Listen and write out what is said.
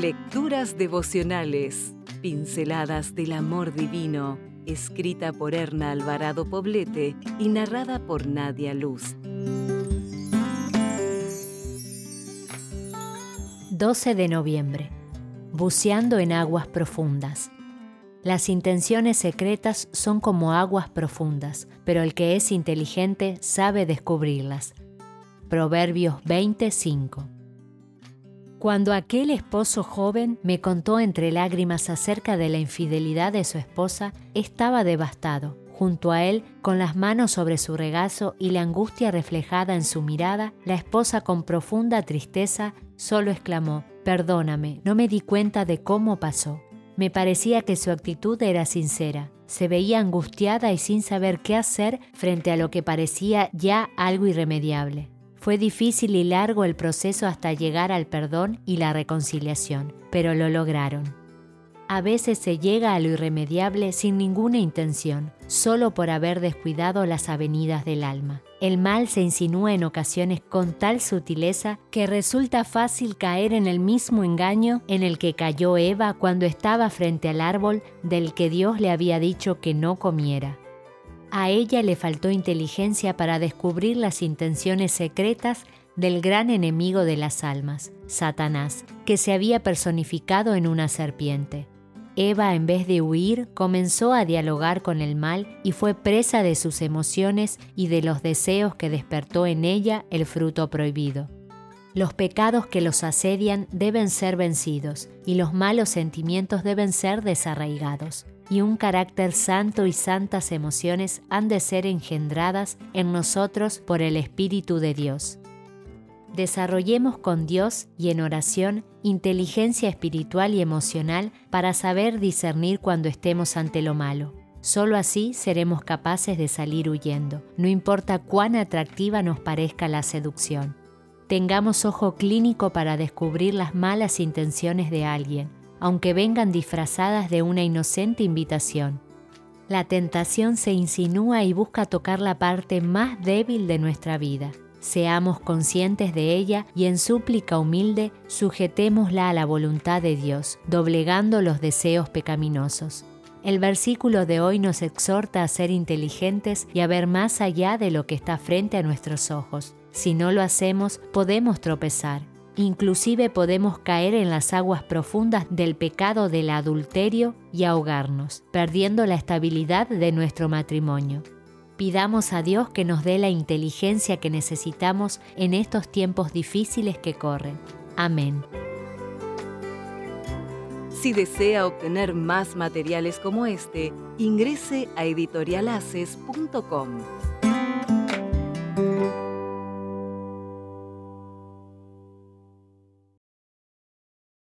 Lecturas devocionales, pinceladas del amor divino, escrita por Erna Alvarado Poblete y narrada por Nadia Luz. 12 de noviembre. Buceando en aguas profundas. Las intenciones secretas son como aguas profundas, pero el que es inteligente sabe descubrirlas. Proverbios 25. Cuando aquel esposo joven me contó entre lágrimas acerca de la infidelidad de su esposa, estaba devastado. Junto a él, con las manos sobre su regazo y la angustia reflejada en su mirada, la esposa con profunda tristeza solo exclamó, Perdóname, no me di cuenta de cómo pasó. Me parecía que su actitud era sincera. Se veía angustiada y sin saber qué hacer frente a lo que parecía ya algo irremediable. Fue difícil y largo el proceso hasta llegar al perdón y la reconciliación, pero lo lograron. A veces se llega a lo irremediable sin ninguna intención, solo por haber descuidado las avenidas del alma. El mal se insinúa en ocasiones con tal sutileza que resulta fácil caer en el mismo engaño en el que cayó Eva cuando estaba frente al árbol del que Dios le había dicho que no comiera. A ella le faltó inteligencia para descubrir las intenciones secretas del gran enemigo de las almas, Satanás, que se había personificado en una serpiente. Eva, en vez de huir, comenzó a dialogar con el mal y fue presa de sus emociones y de los deseos que despertó en ella el fruto prohibido. Los pecados que los asedian deben ser vencidos y los malos sentimientos deben ser desarraigados y un carácter santo y santas emociones han de ser engendradas en nosotros por el Espíritu de Dios. Desarrollemos con Dios y en oración inteligencia espiritual y emocional para saber discernir cuando estemos ante lo malo. Solo así seremos capaces de salir huyendo, no importa cuán atractiva nos parezca la seducción. Tengamos ojo clínico para descubrir las malas intenciones de alguien aunque vengan disfrazadas de una inocente invitación. La tentación se insinúa y busca tocar la parte más débil de nuestra vida. Seamos conscientes de ella y en súplica humilde sujetémosla a la voluntad de Dios, doblegando los deseos pecaminosos. El versículo de hoy nos exhorta a ser inteligentes y a ver más allá de lo que está frente a nuestros ojos. Si no lo hacemos, podemos tropezar Inclusive podemos caer en las aguas profundas del pecado del adulterio y ahogarnos, perdiendo la estabilidad de nuestro matrimonio. Pidamos a Dios que nos dé la inteligencia que necesitamos en estos tiempos difíciles que corren. Amén. Si desea obtener más materiales como este, ingrese a editorialaces.com.